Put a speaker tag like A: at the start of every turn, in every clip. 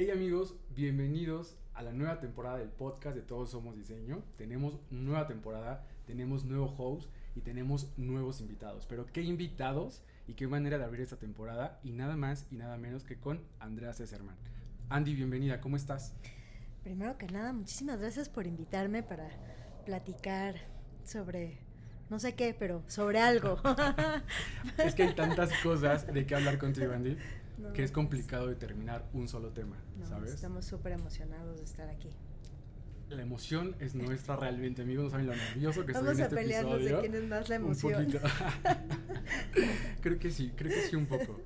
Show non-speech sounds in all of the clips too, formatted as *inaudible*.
A: Hey amigos, bienvenidos a la nueva temporada del podcast de Todos Somos Diseño. Tenemos nueva temporada, tenemos nuevo host y tenemos nuevos invitados. Pero qué invitados y qué manera de abrir esta temporada y nada más y nada menos que con Andrea Cesarman. Andy, bienvenida, ¿cómo estás?
B: Primero que nada, muchísimas gracias por invitarme para platicar sobre no sé qué, pero sobre algo. *laughs*
A: es que hay tantas cosas de qué hablar contigo, Andy, que es complicado determinar un solo tema, ¿sabes?
B: Estamos súper emocionados de estar aquí.
A: La emoción es nuestra *laughs* realmente, amigos. No saben lo nervioso que
B: Vamos
A: estoy en
B: a
A: este
B: pelearnos de quién es más la emoción.
A: Un poquito. *laughs* creo que sí, creo que sí un poco.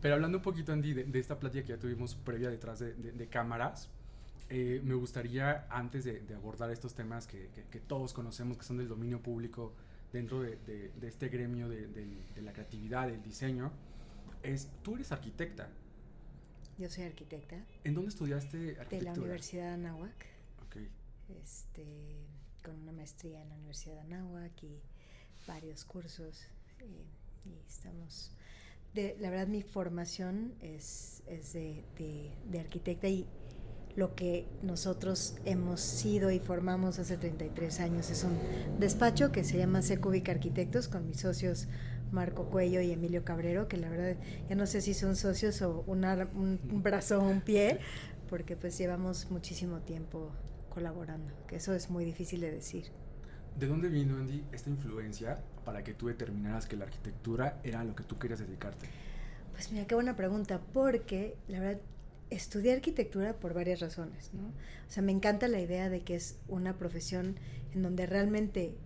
A: Pero hablando un poquito, Andy, de, de esta plática que ya tuvimos previa detrás de, de, de cámaras, eh, me gustaría, antes de, abordar estos temas que, que, que, todos conocemos, que son del dominio público dentro de, de este gremio de, la creatividad, del diseño, es, tú eres arquitecta.
B: Yo soy arquitecta.
A: ¿En dónde estudiaste arquitectura?
B: De la Universidad de Anáhuac.
A: Ok.
B: Este, con una maestría en la Universidad de Anáhuac y varios cursos. Y, y estamos... De, la verdad, mi formación es, es de, de, de arquitecta y lo que nosotros hemos sido y formamos hace 33 años. Es un despacho que se llama Secubic Arquitectos con mis socios Marco Cuello y Emilio Cabrero, que la verdad ya no sé si son socios o una, un, un, brazo o un pie, porque pues llevamos muchísimo tiempo colaborando, que eso es muy difícil de decir.
A: ¿De dónde vino, Andy, esta influencia para que tú determinaras que la arquitectura era lo que tú querías dedicarte?
B: Pues mira, qué buena pregunta, porque la verdad estudié arquitectura por varias razones, ¿no? O sea, me encanta la idea de que es una profesión en donde realmente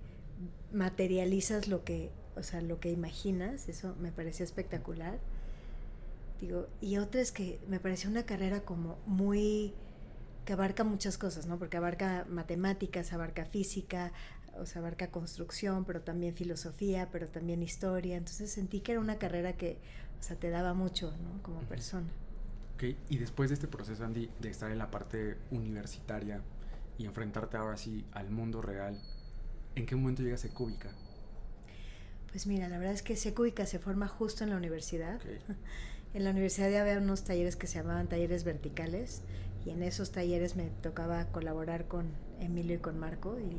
B: materializas lo que, o sea, lo que imaginas, eso me parecía espectacular. Digo, y otra es que me pareció una carrera como muy que abarca muchas cosas, ¿no? Porque abarca matemáticas, abarca física, o sea, abarca construcción, pero también filosofía, pero también historia. Entonces sentí que era una carrera que, o sea, te daba mucho, ¿no? Como persona.
A: Ok, y después de este proceso, Andy, de estar en la parte universitaria y enfrentarte ahora sí al mundo real, ¿en qué momento llegas a Secúbica?
B: Pues mira, la verdad es que Secúbica se forma justo en la universidad. Okay. *laughs* En la universidad había unos talleres que se llamaban talleres verticales y en esos talleres me tocaba colaborar con Emilio y con Marco y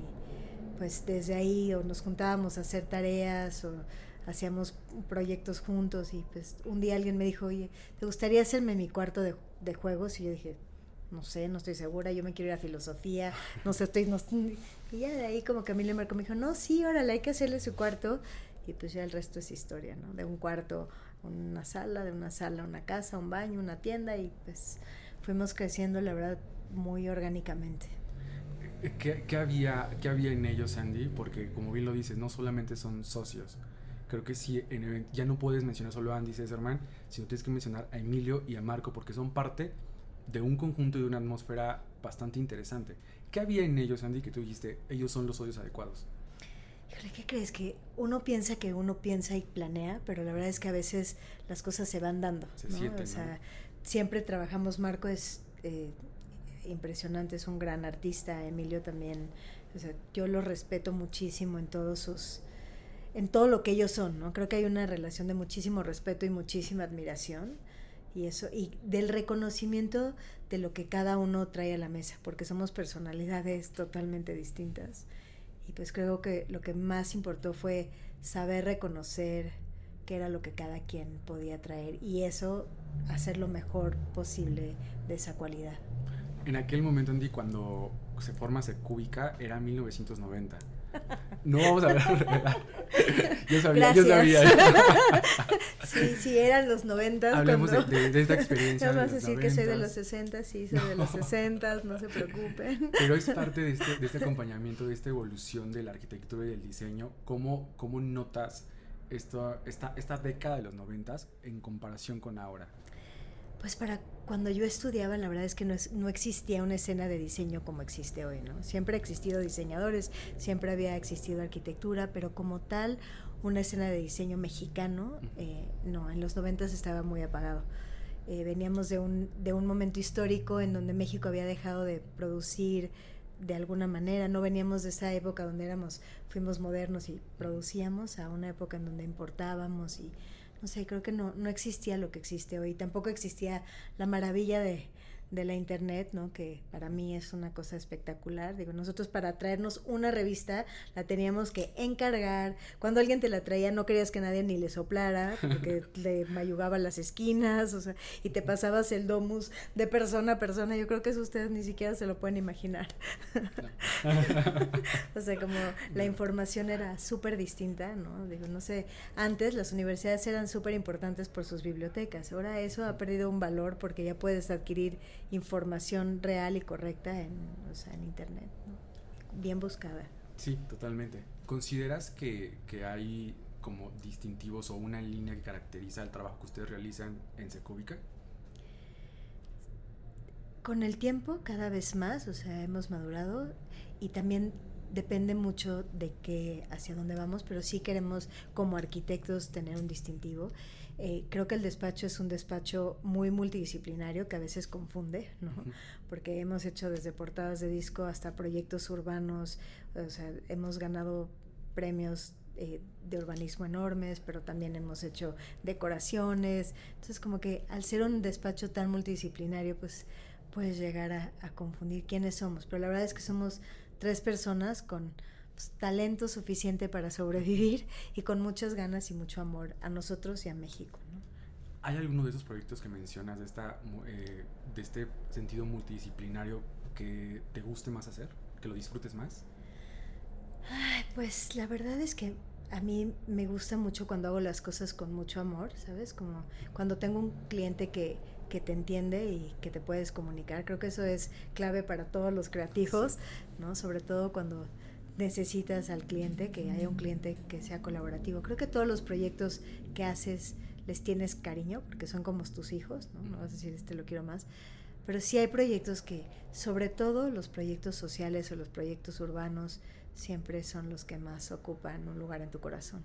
B: pues desde ahí o nos juntábamos a hacer tareas o hacíamos proyectos juntos y pues un día alguien me dijo, oye, ¿te gustaría hacerme mi cuarto de, de juegos? Y yo dije, no sé, no estoy segura, yo me quiero ir a filosofía, no sé, estoy... No, y ya de ahí como que Emilio Marco me dijo, no, sí, órale, hay que hacerle su cuarto. Y pues ya el resto es historia, ¿no? De un cuarto, una sala, de una sala, una casa, un baño, una tienda y pues fuimos creciendo, la verdad, muy orgánicamente.
A: ¿Qué, qué, había, ¿Qué había en ellos, Andy? Porque como bien lo dices, no solamente son socios. Creo que sí, en, ya no puedes mencionar solo a Andy Cesarman, sino tienes que mencionar a Emilio y a Marco porque son parte de un conjunto y de una atmósfera bastante interesante. ¿Qué había en ellos, Andy, que tú dijiste, ellos son los socios adecuados?
B: Híjole, ¿qué crees? Que uno piensa que uno piensa y planea, pero la verdad es que a veces las cosas se van dando.
A: Se
B: ¿no?
A: sienten,
B: o sea,
A: ¿no?
B: siempre trabajamos, Marco es eh, impresionante, es un gran artista, Emilio también, o sea, yo lo respeto muchísimo en todos sus, en todo lo que ellos son, ¿no? Creo que hay una relación de muchísimo respeto y muchísima admiración y eso y del reconocimiento de lo que cada uno trae a la mesa, porque somos personalidades totalmente distintas. Y pues creo que lo que más importó fue saber reconocer qué era lo que cada quien podía traer y eso hacer lo mejor posible de esa cualidad.
A: En aquel momento, Andy, cuando se forma Secúbica, era 1990. No vamos a hablar de verdad. Yo sabía,
B: Gracias.
A: yo sabía. *laughs*
B: sí, sí, eran los 90.
A: Hablemos
B: cuando...
A: de, de, esta experiencia.
B: No vas a decir
A: 90s.
B: que soy de los 60, sí, soy de los 60, no se preocupen.
A: Pero es parte de este, de este acompañamiento, de esta evolución de la arquitectura y del diseño. ¿Cómo, cómo notas esto, esta, esta década de los 90 en comparación con ahora?
B: Pues para cuando yo estudiaba, la verdad es que no, es, no, existía una escena de diseño como existe hoy, ¿no? Siempre ha existido diseñadores, siempre había existido arquitectura, pero como tal, una escena de diseño mexicano, eh, no, en los noventas estaba muy apagado. Eh, veníamos de un, de un momento histórico en donde México había dejado de producir de alguna manera, no veníamos de esa época donde éramos, fuimos modernos y producíamos, a una época en donde importábamos y no sé, creo que no, no existía lo que existe hoy. Tampoco existía la maravilla de, de la internet, ¿no? Que para mí es una cosa espectacular. Digo, nosotros para traernos una revista la teníamos que encargar. Cuando alguien te la traía no querías que nadie ni le soplara, porque *laughs* le mayugaba las esquinas, o sea, y te pasabas el domus de persona a persona. Yo creo que eso ustedes ni siquiera se lo pueden imaginar. *laughs* o sea, como la información era súper distinta, ¿no? Digo, no sé, antes las universidades eran súper importantes por sus bibliotecas. Ahora eso ha perdido un valor porque ya puedes adquirir información real y correcta en, o sea, en Internet, bien buscada.
A: Sí, totalmente. ¿Consideras que, que, hay como distintivos o una línea que caracteriza el trabajo que ustedes realizan en Secúbica?
B: Con el tiempo, cada vez más, o sea, hemos madurado y también depende mucho de qué, hacia dónde vamos, pero sí queremos como arquitectos tener un distintivo. Eh, creo que el despacho es un despacho muy multidisciplinario que a veces confunde, ¿no? Porque hemos hecho desde portadas de disco hasta proyectos urbanos, o sea, hemos ganado premios eh, de urbanismo enormes, pero también hemos hecho decoraciones. Entonces, como que al ser un despacho tan multidisciplinario, pues puedes llegar a, a confundir quiénes somos. Pero la verdad es que somos tres personas con pues, talento suficiente para sobrevivir y con muchas ganas y mucho amor a nosotros y a México.
A: ¿Hay alguno de esos proyectos que mencionas de, esta, eh, de este sentido multidisciplinario que te guste más hacer, que lo disfrutes más?
B: pues la verdad es que a mí me gusta mucho cuando hago las cosas con mucho amor, ¿sabes? Como cuando tengo un cliente que que te entiende y que te puedes comunicar. Creo que eso es clave para todos los creativos, ¿no? Sobre todo cuando necesitas al cliente, que haya un cliente que sea colaborativo. Creo que todos los proyectos que haces les tienes cariño, porque son como tus hijos, ¿no? No vas a decir, este lo quiero más. Pero sí hay proyectos que, sobre todo los proyectos sociales o los proyectos urbanos, siempre son los que más ocupan un lugar en tu corazón.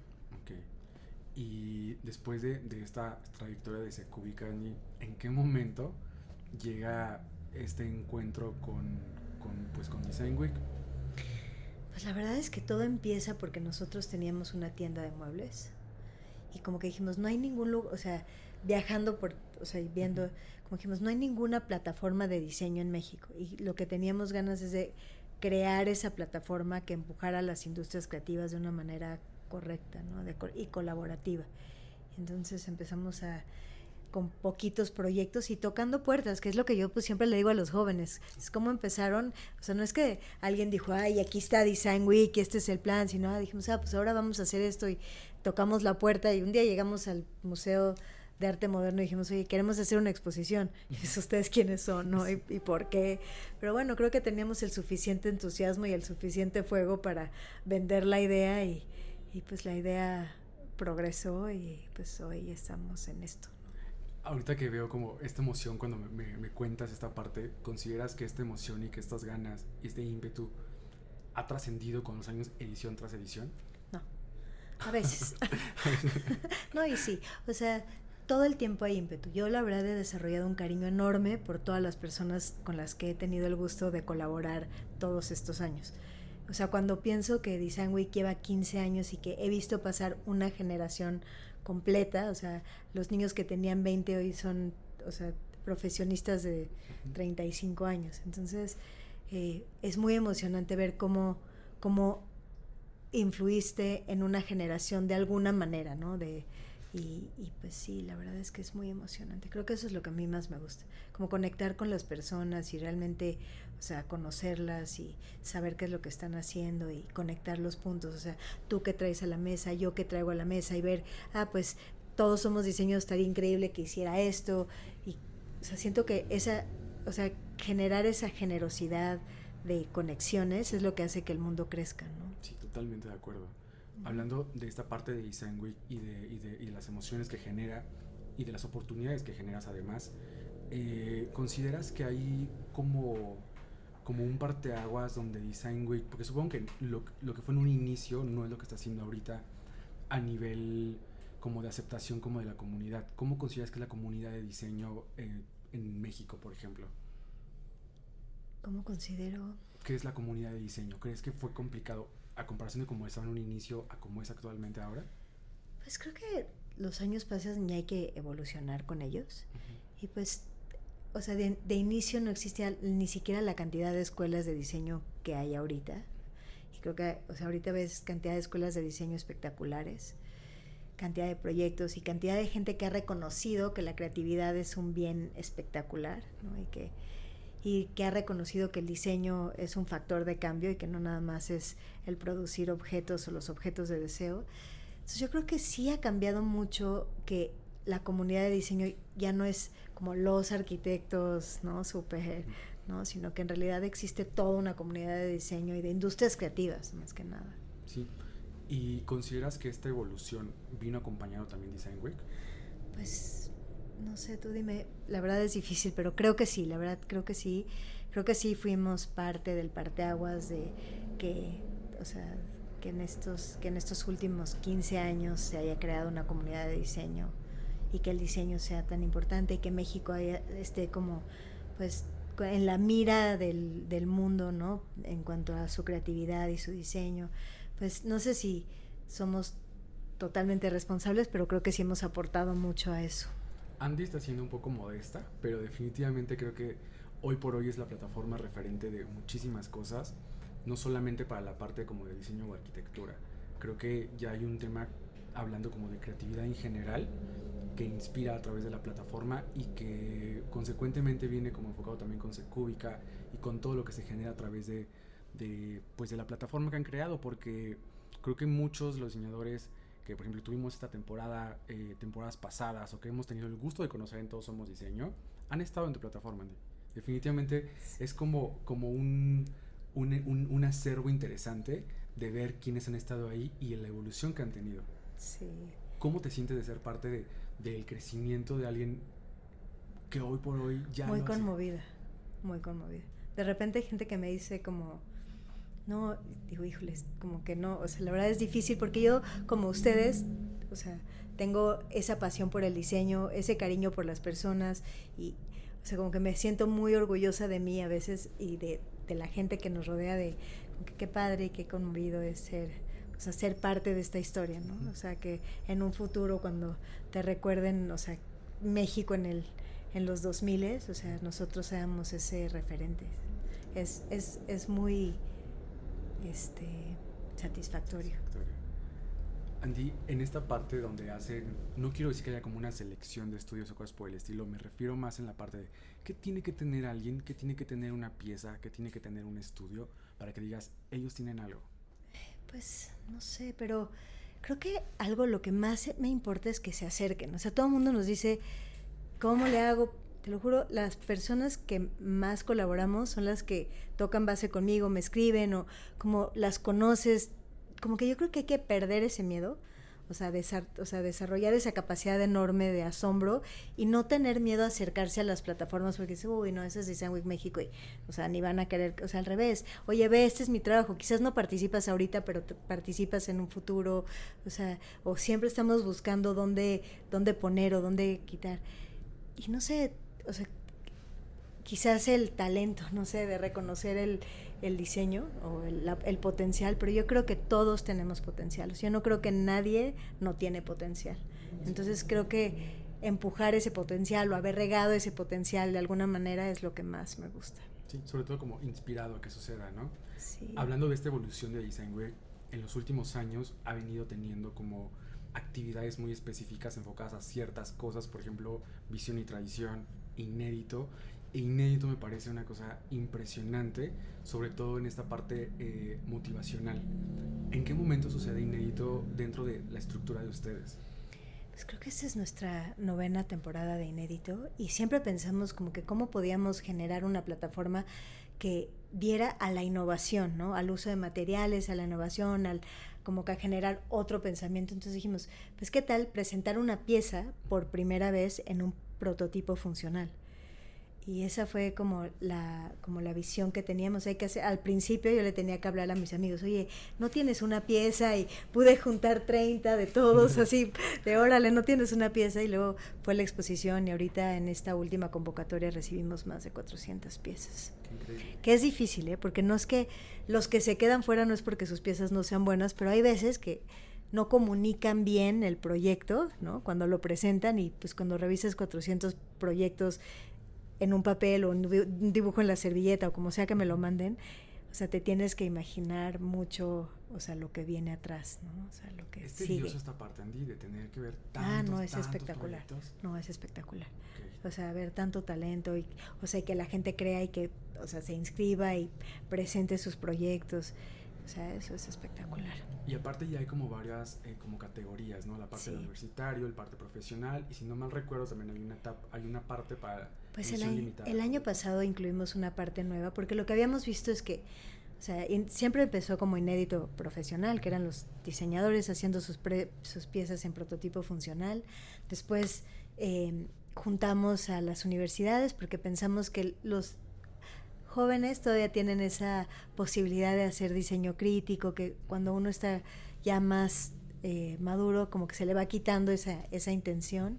A: Y después de, de esta trayectoria de Secubicani, ¿en qué momento llega este encuentro con, con, pues, con Design Week?
B: Pues la verdad es que todo empieza porque nosotros teníamos una tienda de muebles y como que dijimos, no hay ningún lugar, o sea, viajando por, o sea, viendo, como dijimos, no hay ninguna plataforma de diseño en México y lo que teníamos ganas es de crear esa plataforma que empujara a las industrias creativas de una manera correcta ¿no? y colaborativa. Entonces empezamos a con poquitos proyectos y tocando puertas, que es lo que yo pues siempre le digo a los jóvenes. Es como empezaron, o sea, no es que alguien dijo, ay, aquí está Design Week, este es el plan, sino dijimos, ah, pues ahora vamos a hacer esto y tocamos la puerta y un día llegamos al Museo de Arte Moderno y dijimos, oye, queremos hacer una exposición. *laughs* Y es ustedes quiénes son, ¿no? ¿Y, ¿Y, por qué? Pero bueno, creo que teníamos el suficiente entusiasmo y el suficiente fuego para vender la idea y, y pues la idea progresó y pues hoy estamos en esto.
A: Ahorita que veo como esta emoción cuando me, me, cuentas esta parte, ¿consideras que esta emoción y que estas ganas y este ímpetu ha trascendido con los años edición tras edición?
B: No, a veces. *laughs* no, y sí, o sea, todo el tiempo hay ímpetu. Yo la verdad he desarrollado un cariño enorme por todas las personas con las que he tenido el gusto de colaborar todos estos años. O sea, cuando pienso que Week lleva 15 años y que he visto pasar una generación completa, o sea, los niños que tenían 20 hoy son, o sea, profesionistas de 35 años. Entonces, eh, es muy emocionante ver cómo, cómo influiste en una generación de alguna manera, ¿no? De, y, y, pues sí, la verdad es que es muy emocionante. Creo que eso es lo que a mí más me gusta, como conectar con las personas y realmente, o sea, conocerlas y saber qué es lo que están haciendo y conectar los puntos. O sea, tú que traes a la mesa, yo que traigo a la mesa y ver, ah, pues todos somos diseños, estaría increíble que hiciera esto. Y, o sea, siento que esa, o sea, generar esa generosidad de conexiones es lo que hace que el mundo crezca, ¿no?
A: Sí, totalmente de acuerdo hablando de esta parte de Design Week y de, y de, y de, las emociones que genera y de las oportunidades que generas además, eh, ¿consideras que hay como, como un parteaguas donde Design Week, porque supongo que lo, lo, que fue en un inicio no es lo que está haciendo ahorita a nivel como de aceptación como de la comunidad? ¿Cómo consideras que es la comunidad de diseño eh, en México, por ejemplo?
B: ¿Cómo considero?
A: ¿Qué es la comunidad de diseño? ¿Crees que fue complicado? A comparación de cómo estaba en un inicio a cómo es actualmente ahora?
B: Pues creo que los años pasan y hay que evolucionar con ellos. Uh -huh. Y pues, o sea, de, de, inicio no existía ni siquiera la cantidad de escuelas de diseño que hay ahorita. Y creo que, o sea, ahorita ves cantidad de escuelas de diseño espectaculares, cantidad de proyectos y cantidad de gente que ha reconocido que la creatividad es un bien espectacular, ¿no? Y que, y que ha reconocido que el diseño es un factor de cambio y que no nada más es el producir objetos o los objetos de deseo. Entonces yo creo que sí ha cambiado mucho que la comunidad de diseño ya no es como los arquitectos, ¿no? Super, ¿no? Sino que en realidad existe toda una comunidad de diseño y de industrias creativas, más que nada.
A: Sí. ¿Y consideras que esta evolución vino acompañado también Design Week?
B: Pues no sé, tú dime, la verdad es difícil, pero creo que sí, la verdad creo que sí. Creo que sí fuimos parte del parteaguas de que, o sea, que en estos que en estos últimos 15 años se haya creado una comunidad de diseño y que el diseño sea tan importante y que México esté como pues en la mira del, del, mundo, ¿no? En cuanto a su creatividad y su diseño. Pues no sé si somos totalmente responsables, pero creo que sí hemos aportado mucho a eso.
A: Andy está siendo un poco modesta, pero definitivamente creo que hoy por hoy es la plataforma referente de muchísimas cosas, no solamente para la parte como de diseño o arquitectura. Creo que ya hay un tema hablando como de creatividad en general que inspira a través de la plataforma y que consecuentemente viene como enfocado también con Secúbica y con todo lo que se genera a través de, de, pues de la plataforma que han creado, porque creo que muchos los diseñadores que por ejemplo tuvimos esta temporada, eh, temporadas pasadas o que hemos tenido el gusto de conocer en Todos Somos Diseño, han estado en tu plataforma, Andy. Definitivamente es como, como un, un, un, un acervo interesante de ver quiénes han estado ahí y la evolución que han tenido.
B: Sí.
A: ¿Cómo te sientes de ser parte de, del crecimiento de alguien que hoy por hoy ya
B: muy
A: no
B: conmovida muy conmovida de repente hay gente que me dice como no digo híjoles como que no o sea la verdad es difícil porque yo como ustedes o sea tengo esa pasión por el diseño ese cariño por las personas y o sea como que me siento muy orgullosa de mí a veces y de, de la gente que nos rodea de qué padre y qué conmovido es ser o sea, ser parte de esta historia, ¿no? O sea, que en un futuro cuando te recuerden, o sea, México en el en los 2000, o sea, nosotros seamos ese referente. Es, es, es muy este, satisfactorio.
A: Andy, en esta parte donde hacen, no quiero decir que haya como una selección de estudios o cosas por el estilo, me refiero más en la parte de qué tiene que tener alguien, qué tiene que tener una pieza, qué tiene que tener un estudio para que digas, ellos tienen algo.
B: Pues no sé, pero creo que algo lo que más me importa es que se acerquen. O sea, todo el mundo nos dice, ¿cómo le hago? Te lo juro, las personas que más colaboramos son las que tocan base conmigo, me escriben o como las conoces. Como que yo creo que hay que perder ese miedo o sea, o sea, desarrollar esa capacidad enorme de asombro y no tener miedo a acercarse a las plataformas porque dice, uy, no, eso es Design Week México y, o sea, ni van a querer, o sea, al revés, oye, ve, este es mi trabajo, quizás no participas ahorita, pero participas en un futuro, o sea, o siempre estamos buscando dónde, dónde poner o dónde quitar. Y no sé, o sea, quizás el talento, no sé, de reconocer el, el diseño o el, el, potencial, pero yo creo que todos tenemos potencial. yo no creo que nadie no tiene potencial. Entonces creo que empujar ese potencial o haber regado ese potencial de alguna manera es lo que más me gusta.
A: Sí, sobre todo como inspirado a que suceda, ¿no?
B: Sí.
A: Hablando de esta evolución de Design Week, en los últimos años ha venido teniendo como actividades muy específicas enfocadas a ciertas cosas, por ejemplo, visión y tradición, inédito, inédito me parece una cosa impresionante, sobre todo en esta parte eh, motivacional. ¿En qué momento sucede inédito dentro de la estructura de ustedes?
B: Pues creo que esta es nuestra novena temporada de inédito y siempre pensamos como que cómo podíamos generar una plataforma que diera a la innovación, ¿no? Al uso de materiales, a la innovación, al como que a generar otro pensamiento. Entonces dijimos, pues qué tal presentar una pieza por primera vez en un prototipo funcional. Y esa fue como la, como la visión que teníamos. Hay que hacer, al principio yo le tenía que hablar a mis amigos, oye, no tienes una pieza y pude juntar 30 de todos, así, de órale, no tienes una pieza. Y luego fue la exposición y ahorita en esta última convocatoria recibimos más de 400 piezas. Que es difícil, ¿eh? porque no es que los que se quedan fuera no es porque sus piezas no sean buenas, pero hay veces que no comunican bien el proyecto, ¿no? Cuando lo presentan y pues cuando revisas 400 proyectos en un papel o un dibujo en la servilleta o como sea que me lo manden, o sea, te tienes que imaginar mucho, o sea, lo que viene atrás, ¿no? O sea, lo que
A: es
B: sigue.
A: esta parte, Andy, de tener que ver tantos,
B: Ah, no, es espectacular. No, es espectacular. O sea, ver tanto talento y, o sea, que la gente crea y que, o sea, se inscriba y presente sus proyectos. O sea, eso es espectacular.
A: Y aparte ya hay como varias eh, como categorías, ¿no? La parte universitario, el parte profesional y si no mal recuerdo también hay una hay una parte para
B: Pues el año, el año pasado incluimos una parte nueva porque lo que habíamos visto es que o sea, siempre empezó como inédito profesional, que eran los diseñadores haciendo sus, sus piezas en prototipo funcional. Después eh, juntamos a las universidades porque pensamos que los jóvenes todavía tienen esa posibilidad de hacer diseño crítico, que cuando uno está ya más eh, maduro, como que se le va quitando esa, esa intención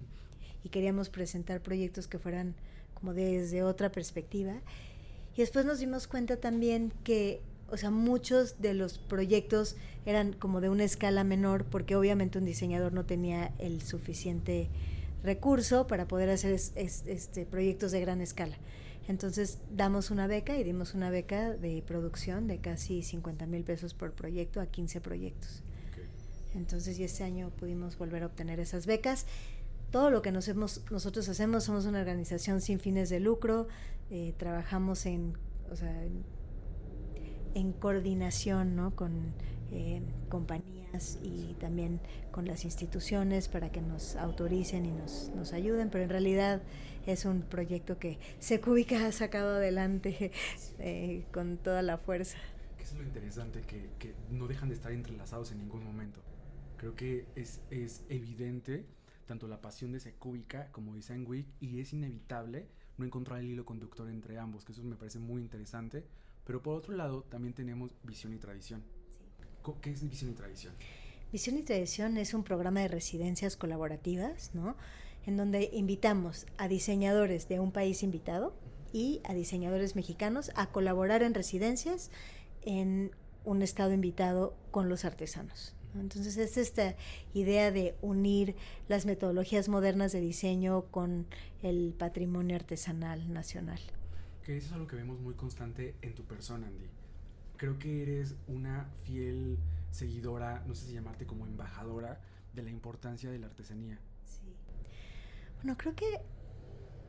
B: y queríamos presentar proyectos que fueran como desde otra perspectiva. Y después nos dimos cuenta también que, o sea, muchos de los proyectos eran como de una escala menor, porque obviamente un diseñador no tenía el suficiente recurso para poder hacer este, proyectos de gran escala. Entonces damos una beca y dimos una beca de producción de casi 50 mil pesos por proyecto a 15 proyectos. Entonces y este año pudimos volver a obtener esas becas. Todo lo que nos hemos, nosotros hacemos, somos una organización sin fines de lucro, eh, trabajamos en, o sea, en, coordinación ¿no? con eh, compañías y también con las instituciones para que nos autoricen y nos, nos ayuden, pero en realidad es un proyecto que Secubica ha sacado adelante eh, con toda la fuerza.
A: ¿Qué es lo interesante? Que, que, no dejan de estar entrelazados en ningún momento. Creo que es, es evidente tanto la pasión de Secubica como Design Week y es inevitable no encontrar el hilo conductor entre ambos, que eso me parece muy interesante. Pero por otro lado, también tenemos visión y tradición. ¿Qué es visión y tradición?
B: Visión y tradición es un programa de residencias colaborativas, ¿no? En donde invitamos a diseñadores de un país invitado y a diseñadores mexicanos a colaborar en residencias en un estado invitado con los artesanos. Entonces es esta idea de unir las metodologías modernas de diseño con el patrimonio artesanal nacional.
A: Que eso es algo que vemos muy constante en tu persona, Andy. Creo que eres una fiel seguidora, no sé si llamarte como embajadora, de la importancia de la artesanía.
B: Bueno, creo que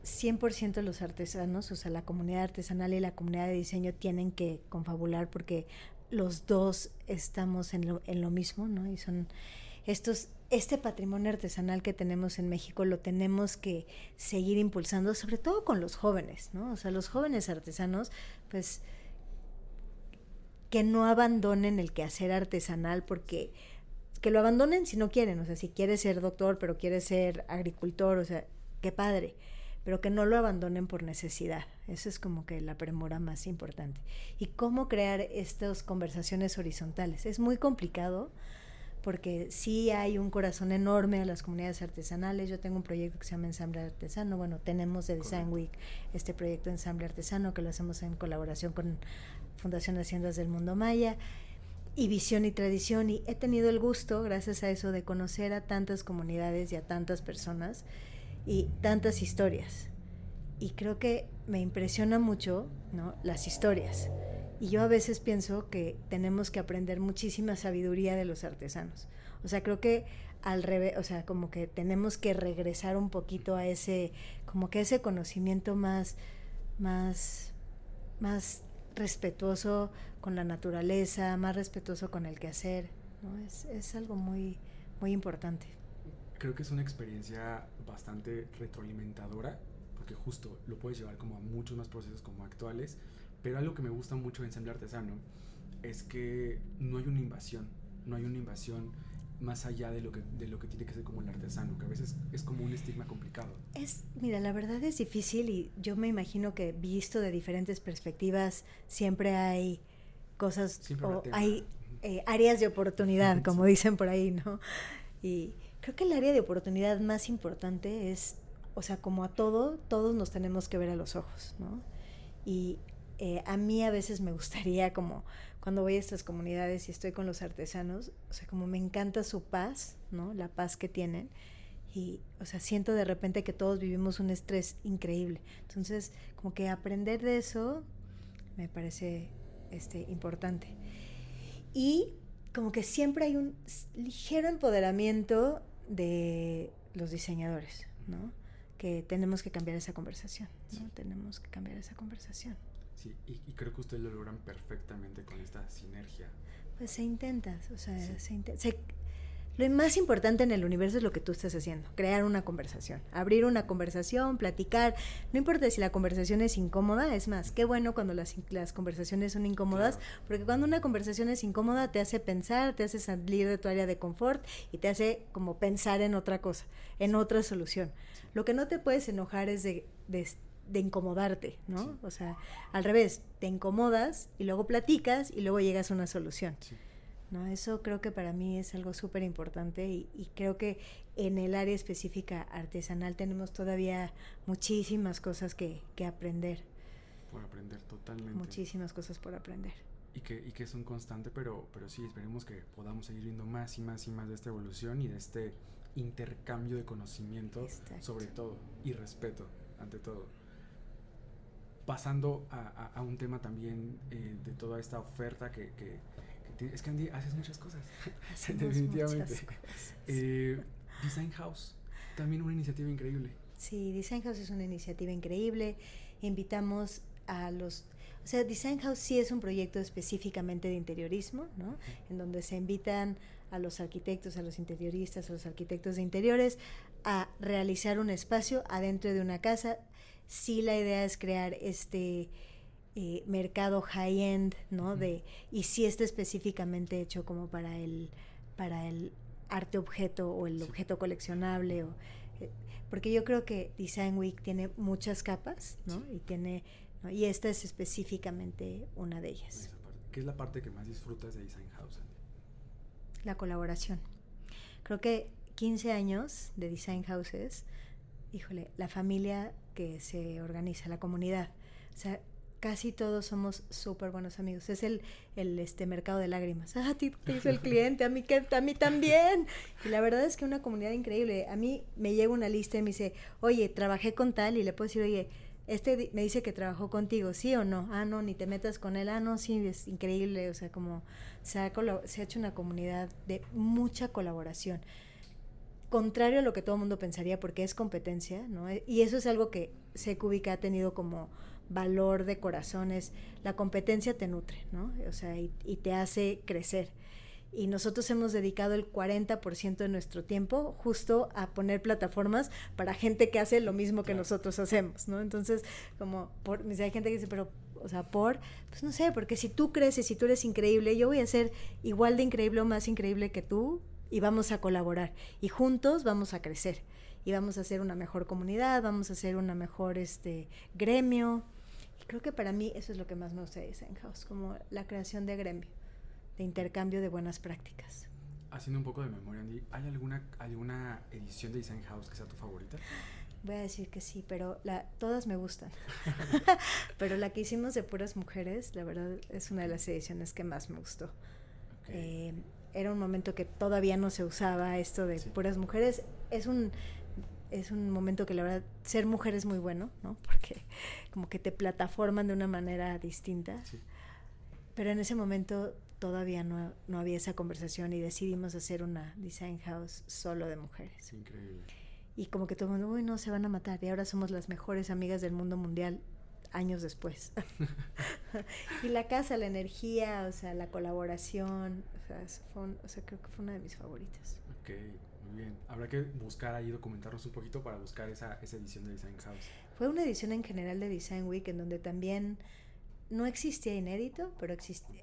B: 100% los artesanos, o sea, la comunidad artesanal y la comunidad de diseño tienen que confabular porque los dos estamos en lo, en lo mismo, ¿no? Y son estos, este patrimonio artesanal que tenemos en México lo tenemos que seguir impulsando, sobre todo con los jóvenes, ¿no? O sea, los jóvenes artesanos, pues, que no abandonen el quehacer artesanal porque que lo abandonen si no quieren, o sea, si quiere ser doctor, pero quiere ser agricultor, o sea, qué padre, pero que no lo abandonen por necesidad. Eso es como que la premura más importante. Y cómo crear estas conversaciones horizontales. Es muy complicado porque sí hay un corazón enorme a las comunidades artesanales. Yo tengo un proyecto que se llama Ensamble Artesano. Bueno, tenemos de Design Week este proyecto Ensamble Artesano que lo hacemos en colaboración con Fundación Haciendas del Mundo Maya y visión y tradición y he tenido el gusto, gracias a eso, de conocer a tantas comunidades y a tantas personas y tantas historias. Y creo que me impresiona mucho ¿no? las historias. Y yo a veces pienso que tenemos que aprender muchísima sabiduría de los artesanos. O sea, creo que al revés, o sea, como que tenemos que regresar un poquito a ese, como que ese conocimiento más, más, más respetuoso con la naturaleza, más respetuoso con el quehacer. ¿no? Es, es algo muy, muy importante.
A: Creo que es una experiencia bastante retroalimentadora, porque justo lo puedes llevar como a muchos más procesos como actuales, pero algo que me gusta mucho de ensamble artesano es que no hay una invasión, no hay una invasión más allá de lo que de lo que tiene que ser como el artesano, que a veces es como un estigma complicado.
B: Es, mira, la verdad es difícil y yo me imagino que visto de diferentes perspectivas siempre hay cosas o hay eh, áreas de oportunidad, como dicen por ahí, ¿no? Y creo que el área de oportunidad más importante es, o sea, como a todo, todos nos tenemos que ver a los ojos, ¿no? Y eh, a mí a veces me gustaría como cuando voy a estas comunidades y estoy con los artesanos, o sea, como me encanta su paz, ¿no? La paz que tienen. Y, o sea, siento de repente que todos vivimos un estrés increíble. Entonces, como que aprender de eso me parece este, importante. Y como que siempre hay un ligero empoderamiento de los diseñadores, ¿no? Que tenemos que cambiar esa conversación, ¿no? Tenemos que cambiar esa conversación.
A: Sí, y, creo que ustedes lo logran perfectamente con esta sinergia.
B: Pues se intenta, o sea, se, intenta, lo más importante en el universo es lo que tú estás haciendo, crear una conversación, abrir una conversación, platicar. No importa si la conversación es incómoda, es más, qué bueno cuando las, las conversaciones son incómodas, porque cuando una conversación es incómoda te hace pensar, te hace salir de tu área de confort y te hace como pensar en otra cosa, en otra solución. Lo que no te puedes enojar es de, de incomodarte, ¿no? O sea, al revés, te incomodas y luego platicas y luego llegas a una solución. ¿No? Eso creo que para mí es algo súper importante y, creo que en el área específica artesanal tenemos todavía muchísimas cosas que, aprender.
A: Por aprender totalmente.
B: Muchísimas cosas por aprender.
A: Y que, y que es un constante, pero, pero sí, esperemos que podamos seguir viendo más y más y más de esta evolución y de este intercambio de conocimiento, sobre todo, y respeto, ante todo. Pasando a, un tema también eh, de toda esta oferta que, es que Andy haces muchas cosas. *laughs* Definitivamente. Eh, Design House, también una iniciativa increíble.
B: Sí, Design House es una iniciativa increíble. Invitamos a los... O sea, Design House sí es un proyecto específicamente de interiorismo, ¿no? En donde se invitan a los arquitectos, a los interioristas, a los arquitectos de interiores a realizar un espacio adentro de una casa. Sí, la idea es crear este eh, mercado high-end, ¿no? de, y si está específicamente hecho como para el, para el arte objeto o el objeto coleccionable. O, eh, porque yo creo que Design Week tiene muchas capas, ¿no? Y tiene y esta es específicamente una de ellas.
A: ¿Qué es la parte que más disfrutas de Design House?
B: La colaboración. Creo que 15 años de Design Houses, híjole, la familia que se organiza, la comunidad. O sea, casi todos somos súper buenos amigos. Es el, el este mercado de lágrimas. Ah, a ti te hizo el *laughs* cliente, a mí, que, a mí también. Y la verdad es que una comunidad increíble. A mí me llega una lista y me dice, oye, trabajé con tal y le puedo decir, oye, este me dice que trabajó contigo, ¿sí o no? Ah, no, ni te metas con él. Ah, no, sí, es increíble. O sea, como se ha, se ha hecho una comunidad de mucha colaboración contrario a lo que todo el mundo pensaría porque es competencia, ¿no? Y eso es algo que Secubica ha tenido como valor de corazones, la competencia te nutre, ¿no? O sea, y, te hace crecer. Y nosotros hemos dedicado el 40% de nuestro tiempo justo a poner plataformas para gente que hace lo mismo que nosotros hacemos, ¿no? Entonces, como, por, hay gente que dice, pero, o sea, por, pues no sé, porque si tú creces, si tú eres increíble, yo voy a ser igual de increíble o más increíble que tú y vamos a colaborar. Y juntos vamos a crecer. Y vamos a hacer una mejor comunidad, vamos a hacer una mejor este, gremio, creo que para mí eso es lo que más me gusta de Design House, como la creación de gremio, de intercambio de buenas prácticas.
A: Haciendo un poco de memoria, Andy, ¿hay alguna, alguna edición de Design House que sea tu favorita?
B: Voy a decir que sí, pero la, todas me gustan. *laughs* *laughs* pero la que hicimos de puras mujeres, la verdad, es una de las ediciones que más me gustó. Eh, era un momento que todavía no se usaba esto de puras mujeres. Es un es un momento que la verdad ser mujer es muy bueno, ¿no? *laughs* Porque como que te plataforman de una manera distinta. Pero en ese momento todavía no, no, había esa conversación y decidimos hacer una design house solo de mujeres.
A: Increíble.
B: Y como que todo el mundo, uy, no, se van a matar. Y ahora somos las mejores amigas del mundo mundial años después. *laughs* y la casa, la energía, o sea, la colaboración, o sea, o sea, creo que fue una de mis favoritas.
A: Bien. Habrá que buscar ahí, documentarnos un poquito para buscar esa, esa edición de Design House.
B: Fue una edición en general de Design Week en donde también no existía inédito, pero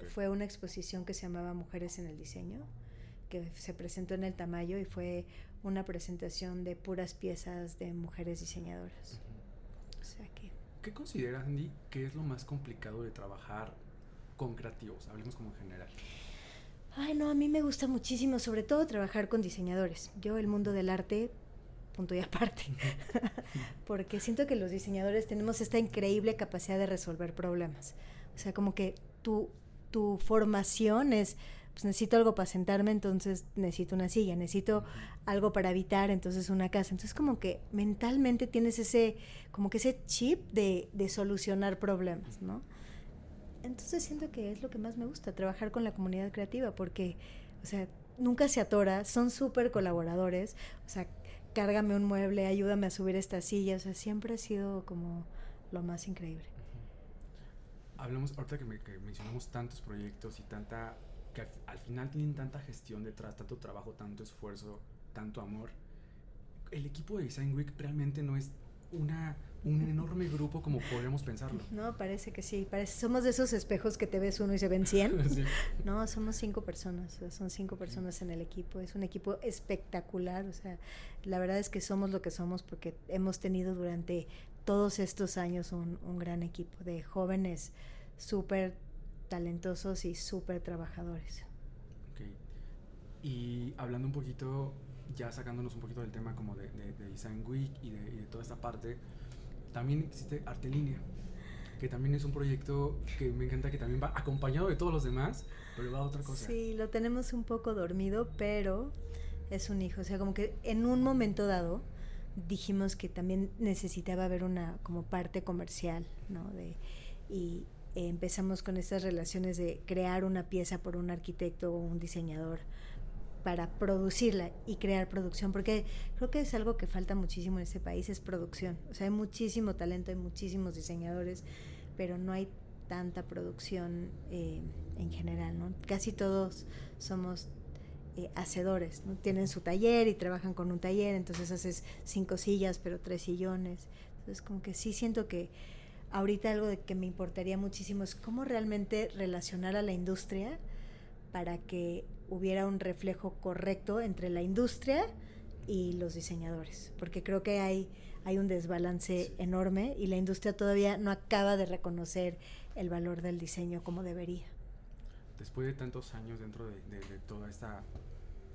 B: fue una exposición que se llamaba Mujeres en el Diseño, que se presentó en el Tamayo y fue una presentación de puras piezas de mujeres diseñadoras.
A: ¿Qué consideras, Andy, que es lo más complicado de trabajar con creativos? Hablemos como en general.
B: Ay, no, a mí me gusta muchísimo, sobre todo trabajar con diseñadores. Yo el mundo del arte, punto y aparte. *laughs* Porque siento que los diseñadores tenemos esta increíble capacidad de resolver problemas. O sea, como que tu, tu formación es pues necesito algo para sentarme, entonces necesito una silla, necesito algo para habitar, entonces una casa. Entonces como que mentalmente tienes ese, como que ese chip de, de solucionar problemas, ¿no? Entonces siento que es lo que más me gusta, trabajar con la comunidad creativa, porque, o sea, nunca se atora, son súper colaboradores, o sea, cárgame un mueble, ayúdame a subir esta silla, o sea, siempre ha sido como lo más increíble.
A: Hablamos, ahorita que, que mencionamos tantos proyectos y tanta que al, final tienen tanta gestión detrás, tanto trabajo, tanto esfuerzo, tanto amor. El equipo de Design Week realmente no es una, un enorme grupo como podemos pensarlo.
B: No, parece que sí. Parece, somos de esos espejos que te ves uno y se ven 100. *laughs* No, somos cinco personas. Son cinco personas en el equipo. Es un equipo espectacular. O sea, la verdad es que somos lo que somos porque hemos tenido durante todos estos años un, un gran equipo de jóvenes súper talentosos y súper trabajadores.
A: Okay. Y hablando un poquito, ya sacándonos un poquito del tema como de, Design Week y de, toda esta parte, también existe Arte Línea, que también es un proyecto que me encanta, que también va acompañado de todos los demás, pero va a otra cosa.
B: Sí, lo tenemos un poco dormido, pero es un hijo, o sea, como que en un momento dado dijimos que también necesitaba haber una como parte comercial, ¿no? De, y, empezamos con estas relaciones de crear una pieza por un arquitecto o un diseñador para producirla y crear producción, porque creo que es algo que falta muchísimo en este país, es producción. O sea, hay muchísimo talento, hay muchísimos diseñadores, pero no hay tanta producción eh, en general, ¿no? Casi todos somos eh, hacedores, ¿no? Tienen su taller y trabajan con un taller, entonces haces cinco sillas, pero tres sillones. Entonces, como que sí siento que ahorita algo de que me importaría muchísimo es cómo realmente relacionar a la industria para que hubiera un reflejo correcto entre la industria y los diseñadores, porque creo que hay, hay un desbalance enorme y la industria todavía no acaba de reconocer el valor del diseño como debería.
A: Después de tantos años dentro de, toda esta,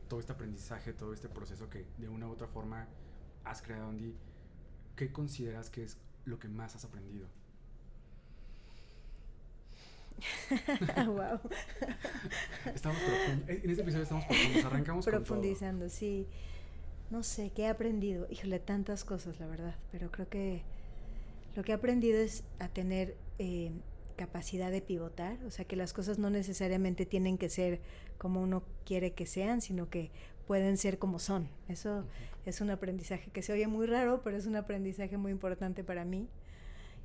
A: todo este aprendizaje, todo este proceso que de una u otra forma has creado, Andy, ¿qué consideras que es lo que más has aprendido? *laughs*
B: wow.
A: estamos en este episodio estamos profundos, arrancamos
B: profundizando, sí. No sé, ¿qué he aprendido? Híjole, tantas cosas, la verdad, pero creo que lo que he aprendido es a tener eh, capacidad de pivotar, o sea, que las cosas no necesariamente tienen que ser como uno quiere que sean, sino que pueden ser como son. Eso es un aprendizaje que se oye muy raro, pero es un aprendizaje muy importante para mí.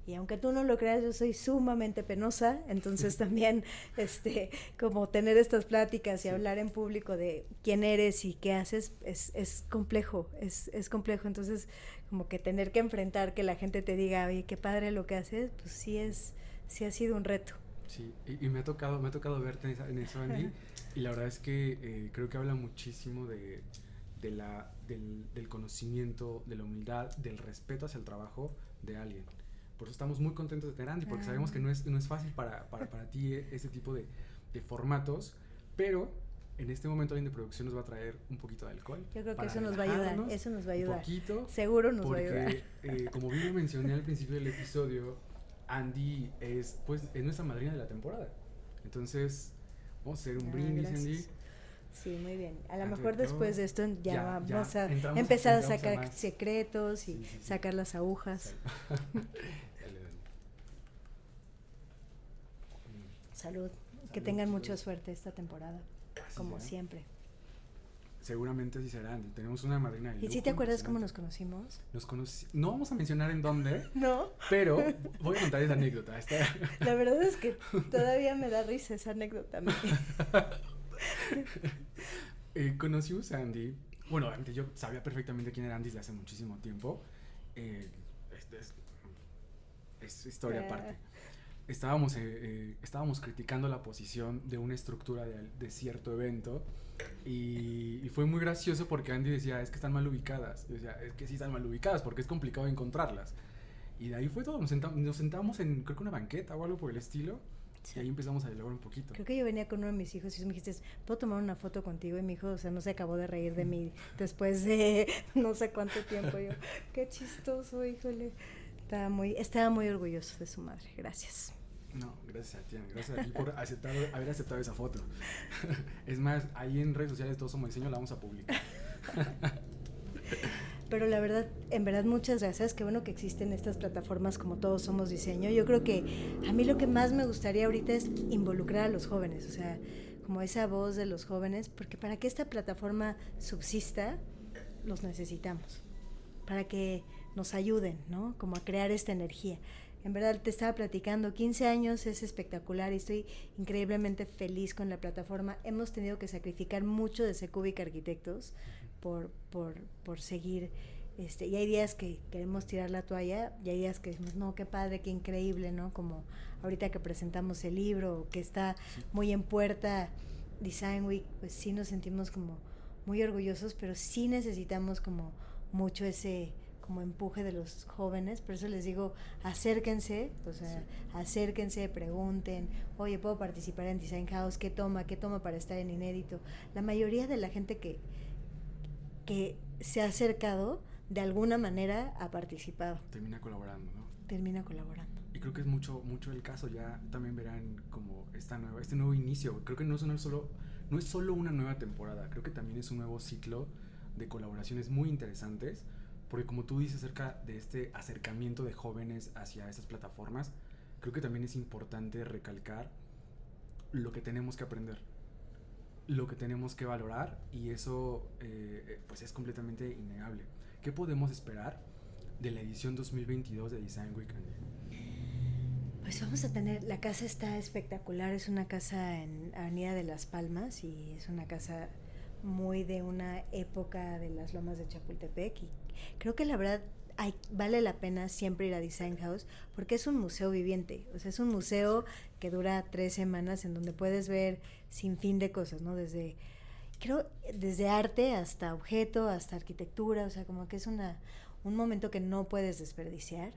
B: Y aunque tú no lo creas, yo soy sumamente penosa, entonces *laughs* también este como tener estas pláticas y hablar en público de quién eres y qué haces es, es complejo, es, es complejo. Entonces, como que tener que enfrentar que la gente te diga, oye, qué padre lo que haces, pues sí es, sí ha sido un reto.
A: Sí, y, me ha tocado, me ha tocado verte en eso, Andy, y la verdad es que eh, creo que habla muchísimo de, de la, del, del conocimiento, de la humildad, del respeto hacia el trabajo de alguien. Por eso estamos muy contentos de tener Andy, porque sabemos que no es, no es fácil para, para, para ti ese tipo de, de, formatos, pero en este momento alguien de producción nos va a traer un poquito de alcohol.
B: Yo creo que eso nos va a ayudar, eso nos va a ayudar.
A: Un poquito.
B: Seguro nos va a ayudar.
A: Eh, como bien mencioné al principio del episodio, Andy es, pues, es nuestra madrina de la temporada. Entonces, vamos a hacer un ah, brindis, Andy.
B: Sí, muy bien. A lo mejor después de esto ya, vamos a empezar a sacar secretos y sacar las agujas. *laughs* Salud. Que tengan mucha suerte esta temporada, como siempre.
A: Seguramente así será, Tenemos una madrina de
B: ¿Y si te acuerdas cómo nos conocimos?
A: Nos conocí... No vamos a mencionar en dónde. *laughs*
B: no.
A: Pero voy a contar esa anécdota. *laughs*
B: La verdad es que todavía me da risa esa anécdota. *laughs*
A: eh, conocí a Sandy. Bueno, yo sabía perfectamente quién era Andy desde hace muchísimo tiempo. Eh, es, historia aparte estábamos, eh, eh, estábamos criticando la posición de una estructura de, cierto evento y, fue muy gracioso porque Andy decía, es que están mal ubicadas. Yo decía, es que sí están mal ubicadas porque es complicado encontrarlas. Y de ahí fue todo, nos, sentamos en, creo que una banqueta o algo por el estilo. Y ahí empezamos a dialogar un poquito.
B: Creo que yo venía con uno de mis hijos y me dijiste, ¿puedo tomar una foto contigo? Y mi hijo, o sea, no se acabó de reír de mí *laughs* después de *laughs* no sé cuánto tiempo. Yo, qué chistoso, híjole. Estaba muy, estaba muy orgulloso de su madre. Gracias.
A: No, gracias a ti, gracias a ti por aceptar, haber aceptado esa foto. *laughs* es más, ahí en redes sociales todos somos diseño la vamos a publicar. *laughs*
B: Pero la verdad, en verdad, muchas gracias. Qué bueno que existen estas plataformas como Todos Somos Diseño. Yo creo que a mí lo que más me gustaría ahorita es involucrar a los jóvenes, o sea, como esa voz de los jóvenes, porque para que esta plataforma subsista, los necesitamos. Para que nos ayuden, ¿no? Como a crear esta energía. En verdad te estaba platicando, 15 años es espectacular y estoy increíblemente feliz con la plataforma. Hemos tenido que sacrificar mucho de Secubic Arquitectos por, por, por seguir. Este, y hay días que queremos tirar la toalla y hay días que decimos, no, qué padre, qué increíble, ¿no? Como ahorita que presentamos el libro, que está muy en puerta Design Week, pues sí nos sentimos como muy orgullosos, pero sí necesitamos como mucho ese como empuje de los jóvenes, por eso les digo, acérquense, o sea, acérquense, pregunten, oye, ¿puedo participar en Design House? ¿Qué toma? ¿Qué toma para estar en inédito? La mayoría de la gente que, que se ha acercado, de alguna manera ha participado.
A: Termina colaborando, ¿no?
B: Termina colaborando.
A: Y creo que es mucho, mucho el caso, ya también verán como esta nueva, este nuevo inicio, creo que no es solo, no es solo una nueva temporada, creo que también es un nuevo ciclo de colaboraciones muy interesantes porque como tú dices acerca de este acercamiento de jóvenes hacia esas plataformas, creo que también es importante recalcar lo que tenemos que aprender, lo que tenemos que valorar y eso eh, eh, pues es completamente innegable. ¿Qué podemos esperar de la edición 2022 de Design Week?
B: Pues vamos a tener, la casa está espectacular, es una casa en Avenida de las Palmas y es una casa muy de una época de las lomas de Chapultepec y creo que la verdad vale la pena siempre ir a Design House porque es un museo viviente, o sea, es un museo que dura tres semanas en donde puedes ver sin fin de cosas, ¿no? Desde, creo, desde arte hasta objeto, hasta arquitectura, o sea, como que es una, un momento que no puedes desperdiciar.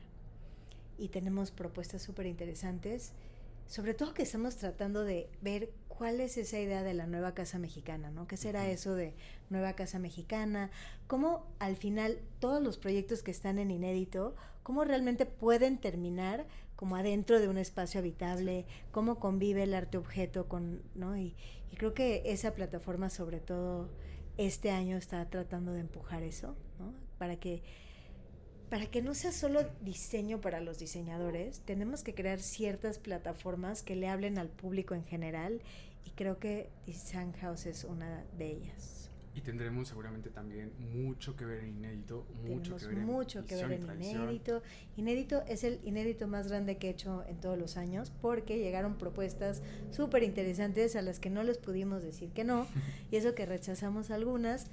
B: Y tenemos propuestas súper interesantes, sobre todo que estamos tratando de ver cuál es esa idea de la nueva casa mexicana, ¿no? ¿Qué será eso de nueva casa mexicana? ¿Cómo al final todos los proyectos que están en inédito, cómo realmente pueden terminar como adentro de un espacio habitable? ¿Cómo convive el arte objeto con, ¿no? Y, y creo que esa plataforma sobre todo este año está tratando de empujar eso, ¿no? Para que para que no sea solo diseño para los diseñadores, tenemos que crear ciertas plataformas que le hablen al público en general y creo que Design House es una de ellas.
A: Y tendremos seguramente también mucho que ver en Inédito, mucho
B: que ver mucho que ver en Inédito. Inédito es el Inédito más grande que he hecho en todos los años porque llegaron propuestas súper interesantes a las que no les pudimos decir que no *laughs* y eso que rechazamos algunas,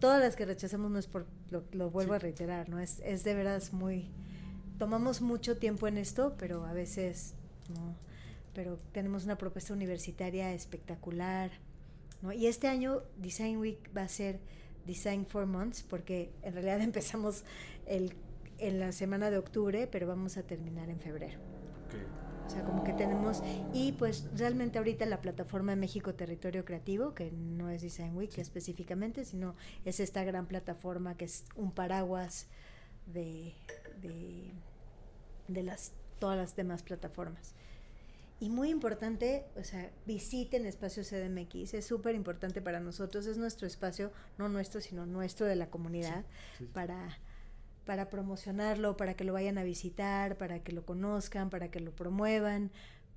B: todas las que rechazamos no es por, lo, vuelvo a reiterar, ¿no? Es, es de verdad muy... Tomamos mucho tiempo en esto, pero a veces no pero tenemos una propuesta universitaria espectacular. ¿no? Y este año Design Week va a ser Design for Months, porque en realidad *laughs* empezamos el, en la semana de octubre, pero vamos a terminar en febrero. O sea, como que tenemos, y pues realmente ahorita la plataforma México Territorio Creativo, que no es Design Week específicamente, sino es esta gran plataforma que es un paraguas de, de, de las, todas las demás plataformas. Y muy importante, o sea, visiten Espacio CDMX, es súper importante para nosotros, es nuestro espacio, no nuestro, sino nuestro de la comunidad, Para, para promocionarlo, para que lo vayan a visitar, para que lo conozcan, para que lo promuevan,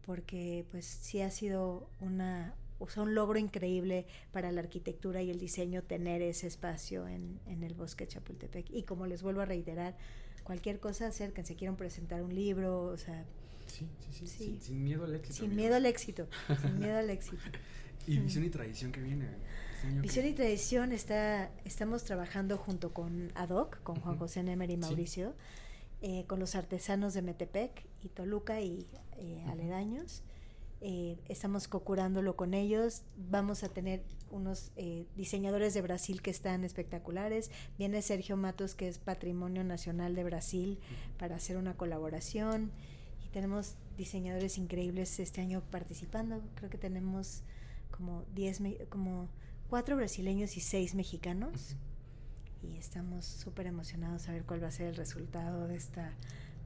B: porque pues sí ha sido una, o sea, un logro increíble para la arquitectura y el diseño tener ese espacio en, en el bosque Chapultepec. Y como les vuelvo a reiterar, cualquier cosa, acérquense, quieren presentar un libro, o sea,
A: Sí, sí, sí, Sin, miedo al éxito.
B: Sin miedo al éxito. sin miedo al éxito.
A: ¿Y visión y tradición que viene?
B: Este visión y tradición está, estamos trabajando junto con ADOC, con Juan José Nemer y Mauricio, eh, con los artesanos de Metepec y Toluca y eh, aledaños. Eh, estamos cocurándolo con ellos. Vamos a tener unos diseñadores de Brasil que están espectaculares. Viene Sergio Matos, que es Patrimonio Nacional de Brasil, para hacer una colaboración. Tenemos diseñadores increíbles este año participando. Creo que tenemos como 10, como cuatro brasileños y seis mexicanos. Y estamos súper emocionados a ver cuál va a ser el resultado de esta,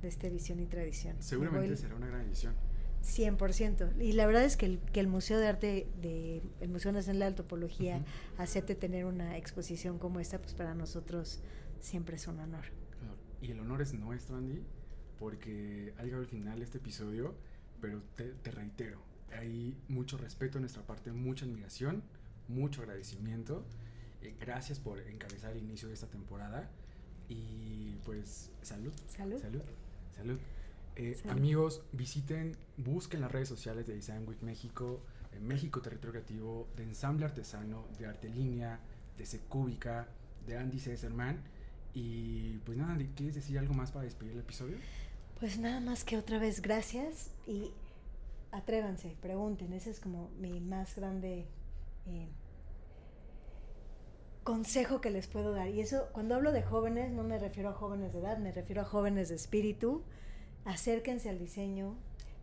B: de esta edición y tradición.
A: Seguramente será una gran edición.
B: 100%. Y la verdad es que el, que el Museo de Arte, de, el Museo Nacional de Antropología, acepte tener una exposición como esta, pues para nosotros siempre es un honor.
A: Y el honor es nuestro, Andy, porque ha llegado al final este episodio, pero te, te reitero, hay mucho respeto en nuestra parte, mucha admiración, mucho agradecimiento. Eh, gracias por encabezar el inicio de esta temporada. Y pues salud.
B: Salud.
A: Salud. Salud. Eh, amigos, visiten, busquen las redes sociales de Design Week México, de México Territorio Creativo, de Ensamble Artesano, de Arte Línea, de Secúbica, de Andy Cesarman. Y pues nada, ¿quieres decir algo más para despedir el episodio?
B: Pues nada más que otra vez gracias y atrévanse, pregunten. Ese es como mi más grande eh, consejo que les puedo dar. Y eso, cuando hablo de jóvenes, no me refiero a jóvenes de edad, me refiero a jóvenes de espíritu acérquense al diseño,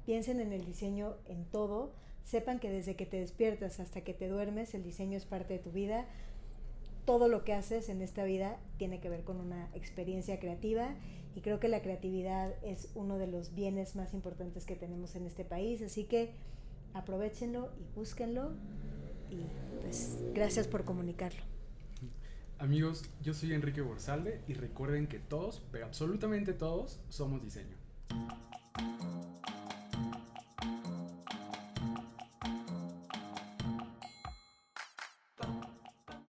B: piensen en el diseño en todo, sepan que desde que te despiertas hasta que te duermes, el diseño es parte de tu vida. Todo lo que haces en esta vida tiene que ver con una experiencia creativa y creo que la creatividad es uno de los bienes más importantes que tenemos en este país, así que aprovechenlo y búsquenlo y pues gracias por comunicarlo.
A: Amigos, yo soy Enrique Borsalde y recuerden que todos, pero absolutamente todos, somos diseño.